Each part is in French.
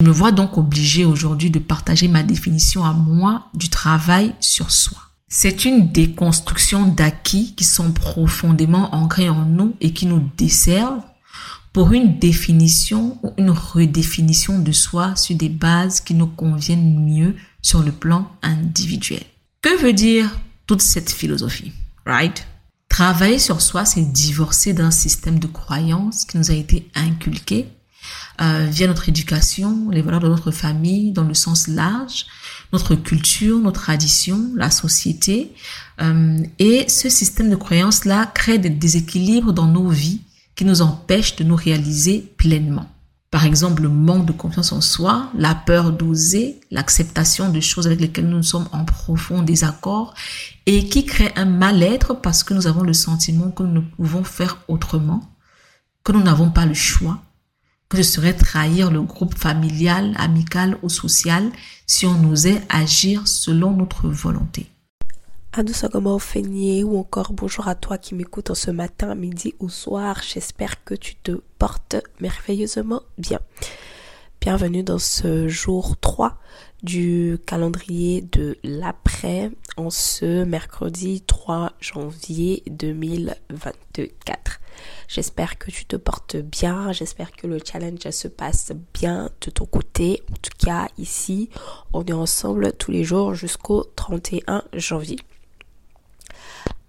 Je me vois donc obligée aujourd'hui de partager ma définition à moi du travail sur soi. C'est une déconstruction d'acquis qui sont profondément ancrés en nous et qui nous desservent pour une définition ou une redéfinition de soi sur des bases qui nous conviennent mieux sur le plan individuel. Que veut dire toute cette philosophie? Right? Travailler sur soi, c'est divorcer d'un système de croyances qui nous a été inculqué euh, via notre éducation, les valeurs de notre famille dans le sens large, notre culture, nos traditions, la société. Euh, et ce système de croyances-là crée des déséquilibres dans nos vies qui nous empêchent de nous réaliser pleinement. Par exemple, le manque de confiance en soi, la peur d'oser, l'acceptation de choses avec lesquelles nous sommes en profond désaccord et qui crée un mal-être parce que nous avons le sentiment que nous ne pouvons faire autrement, que nous n'avons pas le choix que ce trahir le groupe familial, amical ou social si on osait agir selon notre volonté. comment Feigné ou encore bonjour à toi qui m'écoutes ce matin, midi ou soir. J'espère que tu te portes merveilleusement bien. Bienvenue dans ce jour 3 du calendrier de l'après ce mercredi 3 janvier 2024. J'espère que tu te portes bien, j'espère que le challenge se passe bien de ton côté. En tout cas, ici, on est ensemble tous les jours jusqu'au 31 janvier.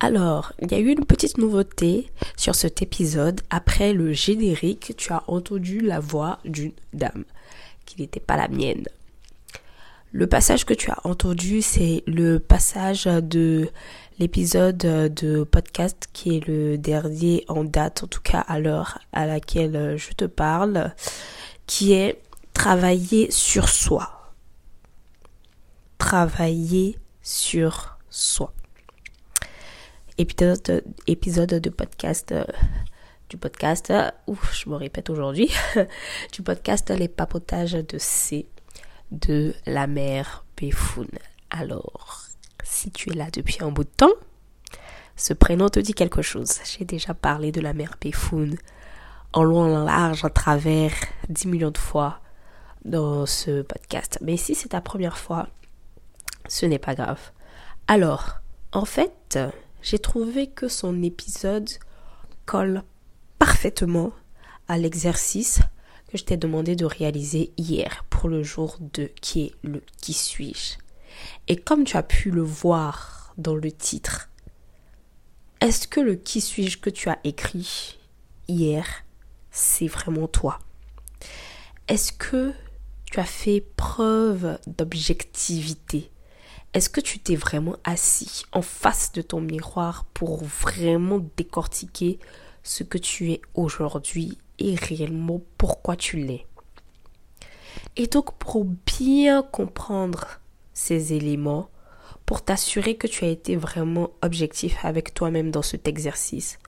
Alors, il y a eu une petite nouveauté sur cet épisode. Après le générique, tu as entendu la voix d'une dame qui n'était pas la mienne. Le passage que tu as entendu, c'est le passage de l'épisode de podcast qui est le dernier en date, en tout cas à l'heure à laquelle je te parle, qui est travailler sur soi. Travailler sur soi. Épisode, épisode de podcast du podcast, ouf, je me répète aujourd'hui, du podcast Les papotages de C de la mère Péfoun. Alors, si tu es là depuis un bout de temps, ce prénom te dit quelque chose. J'ai déjà parlé de la mère Péfoun en long, en large, à travers 10 millions de fois dans ce podcast. Mais si c'est ta première fois, ce n'est pas grave. Alors, en fait, j'ai trouvé que son épisode colle parfaitement à l'exercice que je t'ai demandé de réaliser hier le jour 2 qui est le qui suis-je. Et comme tu as pu le voir dans le titre, est-ce que le qui suis-je que tu as écrit hier, c'est vraiment toi? Est-ce que tu as fait preuve d'objectivité? Est-ce que tu t'es vraiment assis en face de ton miroir pour vraiment décortiquer ce que tu es aujourd'hui et réellement pourquoi tu l'es? Et donc pour bien comprendre ces éléments, pour t'assurer que tu as été vraiment objectif avec toi-même dans cet exercice,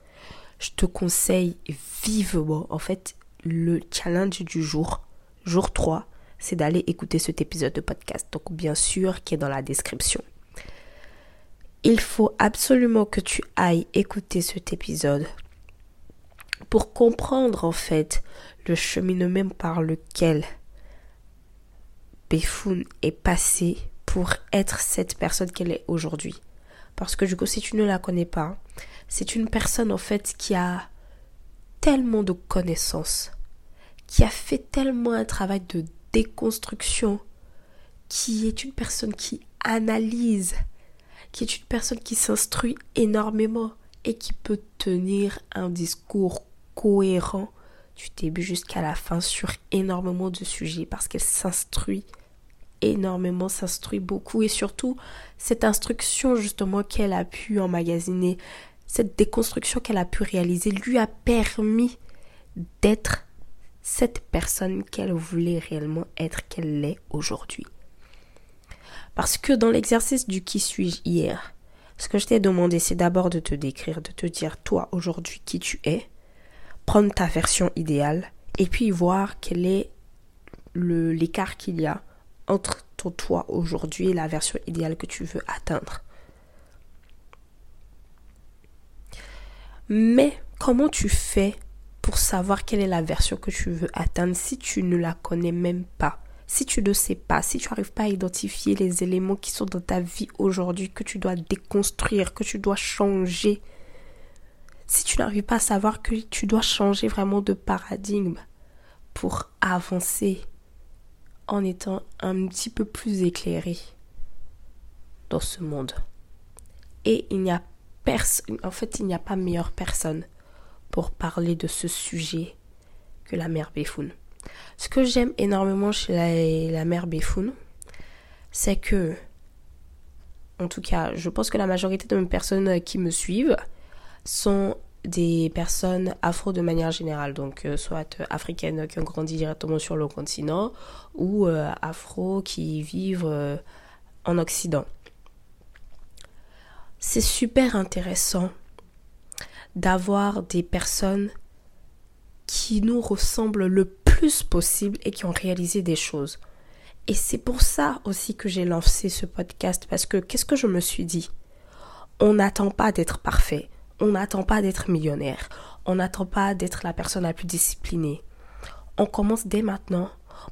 je te conseille vivement, en fait, le challenge du jour, jour 3, c'est d'aller écouter cet épisode de podcast. Donc bien sûr qui est dans la description. Il faut absolument que tu ailles écouter cet épisode pour comprendre en fait le cheminement par lequel Befoun est passé pour être cette personne qu'elle est aujourd'hui. Parce que du coup, si tu ne la connais pas, c'est une personne en fait qui a tellement de connaissances, qui a fait tellement un travail de déconstruction, qui est une personne qui analyse, qui est une personne qui s'instruit énormément et qui peut tenir un discours cohérent du début jusqu'à la fin sur énormément de sujets parce qu'elle s'instruit énormément, s'instruit beaucoup et surtout cette instruction justement qu'elle a pu emmagasiner cette déconstruction qu'elle a pu réaliser lui a permis d'être cette personne qu'elle voulait réellement être, qu'elle l'est aujourd'hui. Parce que dans l'exercice du qui suis-je hier, ce que je t'ai demandé, c'est d'abord de te décrire, de te dire toi aujourd'hui qui tu es, prendre ta version idéale et puis voir quel est l'écart qu'il y a entre ton toi aujourd'hui et la version idéale que tu veux atteindre. Mais comment tu fais pour savoir quelle est la version que tu veux atteindre si tu ne la connais même pas? Si tu ne sais pas, si tu n'arrives pas à identifier les éléments qui sont dans ta vie aujourd'hui, que tu dois déconstruire, que tu dois changer, si tu n'arrives pas à savoir que tu dois changer vraiment de paradigme pour avancer en étant un petit peu plus éclairé dans ce monde. Et il n'y a en fait, il n'y a pas meilleure personne pour parler de ce sujet que la mère Béfoun. Ce que j'aime énormément chez la, mère Béfoun, c'est que, en tout cas, je pense que la majorité de mes personnes qui me suivent sont des personnes afro de manière générale, donc euh, soit africaines qui ont grandi directement sur le continent ou euh, afro qui vivent euh, en Occident. C'est super intéressant d'avoir des personnes qui nous ressemblent le plus possible et qui ont réalisé des choses. Et c'est pour ça aussi que j'ai lancé ce podcast parce que qu'est-ce que je me suis dit? On n'attend pas d'être parfait, on n'attend pas d'être millionnaire, on n'attend pas d'être la personne la plus disciplinée. On commence dès maintenant,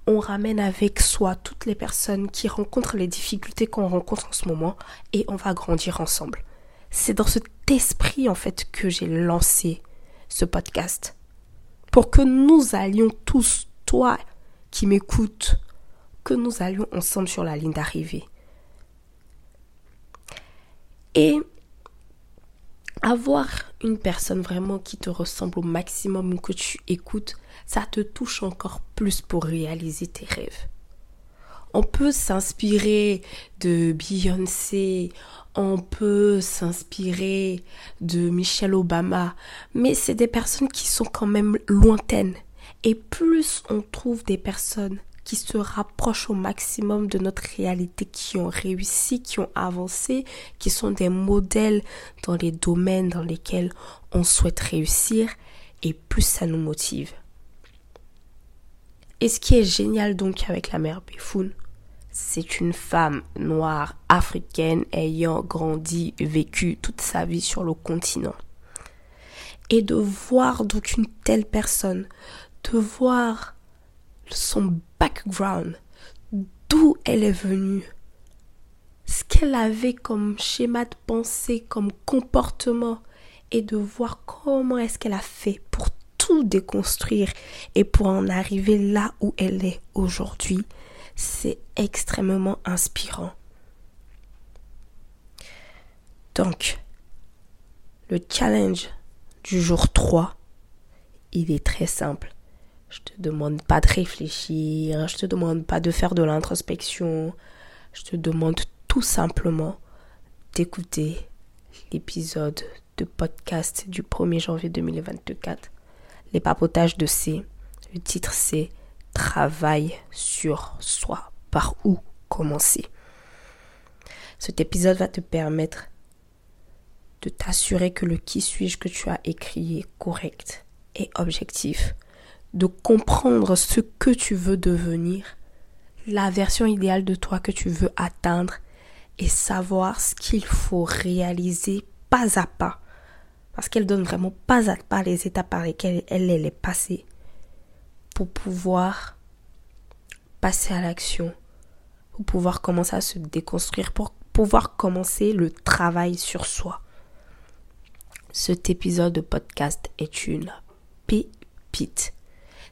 on ramène avec soi toutes les personnes qui rencontrent les difficultés qu'on rencontre en ce moment et on va grandir ensemble. C'est dans cet esprit en fait que j'ai lancé ce podcast. Pour que nous allions tous, toi qui m'écoutes, que nous allions ensemble sur la ligne d'arrivée. Et avoir une personne vraiment qui te ressemble au maximum que tu écoutes, ça te touche encore plus pour réaliser tes rêves. On peut s'inspirer de Beyoncé, on peut s'inspirer de Michelle Obama, mais c'est des personnes qui sont quand même lointaines. Et plus on trouve des personnes qui se rapprochent au maximum de notre réalité, qui ont réussi, qui ont avancé, qui sont des modèles dans les domaines dans lesquels on souhaite réussir, et plus ça nous motive. Et ce qui est génial donc avec la mère Béfoun, c'est une femme noire africaine ayant grandi, vécu toute sa vie sur le continent. Et de voir donc une telle personne, de voir son background, d'où elle est venue, ce qu'elle avait comme schéma de pensée, comme comportement, et de voir comment est-ce qu'elle a fait pour tout déconstruire et pour en arriver là où elle est aujourd'hui, c'est extrêmement inspirant. Donc, le challenge du jour 3, il est très simple. Je te demande pas de réfléchir, je te demande pas de faire de l'introspection, je te demande tout simplement d'écouter l'épisode de podcast du 1er janvier 2024, les papotages de C. Le titre c'est Travail sur soi. Par où commencer? Cet épisode va te permettre de t'assurer que le qui suis-je que tu as écrit est correct et objectif, de comprendre ce que tu veux devenir, la version idéale de toi que tu veux atteindre et savoir ce qu'il faut réaliser pas à pas. Parce qu'elle donne vraiment pas à pas les étapes par lesquelles elle, elle est passée pour pouvoir passer à l'action, pour pouvoir commencer à se déconstruire, pour pouvoir commencer le travail sur soi. Cet épisode de podcast est une pépite.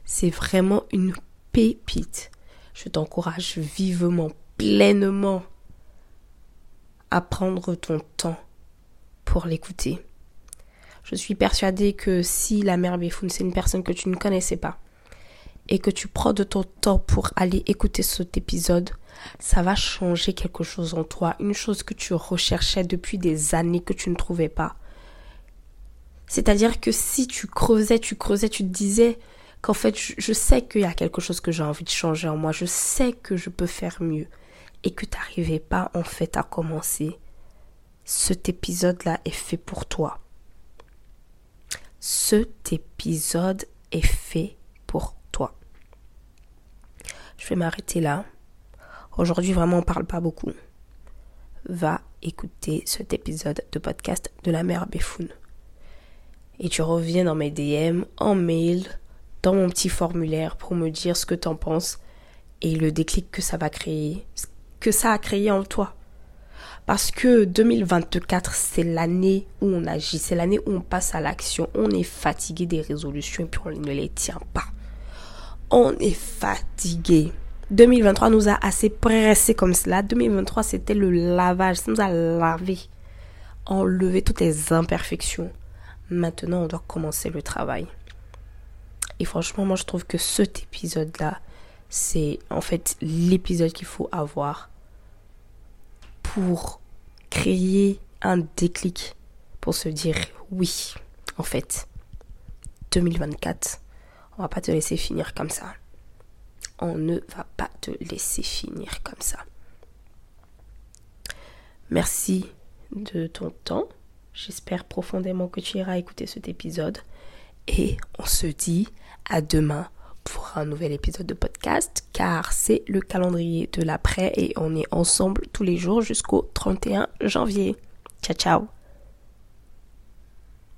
C'est vraiment une pépite. Je t'encourage vivement, pleinement à prendre ton temps pour l'écouter. Je suis persuadée que si la mère Béfoun, c'est une personne que tu ne connaissais pas, et que tu prends de ton temps pour aller écouter cet épisode, ça va changer quelque chose en toi, une chose que tu recherchais depuis des années que tu ne trouvais pas. C'est-à-dire que si tu creusais, tu creusais, tu te disais qu'en fait, je, sais qu'il y a quelque chose que j'ai envie de changer en moi, je sais que je peux faire mieux, et que tu n'arrivais pas en fait à commencer, cet épisode-là est fait pour toi. Cet épisode est fait pour toi. Je vais m'arrêter là. Aujourd'hui, vraiment, on parle pas beaucoup. Va écouter cet épisode de podcast de la mère Béfoun. Et tu reviens dans mes DM, en mail, dans mon petit formulaire pour me dire ce que tu en penses et le déclic que ça va créer, que ça a créé en toi. Parce que 2024, c'est l'année où on agit, c'est l'année où on passe à l'action. On est fatigué des résolutions et puis on ne les tient pas. On est fatigué. 2023 nous a assez pressé comme cela. 2023, c'était le lavage. Ça nous a lavé, enlevé toutes les imperfections. Maintenant, on doit commencer le travail. Et franchement, moi, je trouve que cet épisode-là, c'est en fait l'épisode qu'il faut avoir pour créer un déclic, pour se dire oui, en fait, 2024, on va pas te laisser finir comme ça. On ne va pas te laisser finir comme ça. Merci de ton temps. J'espère profondément que tu iras écouter cet épisode. Et on se dit à demain pour un nouvel épisode de podcast car c'est le calendrier de l'après et on est ensemble tous les jours jusqu'au 31 janvier. Ciao ciao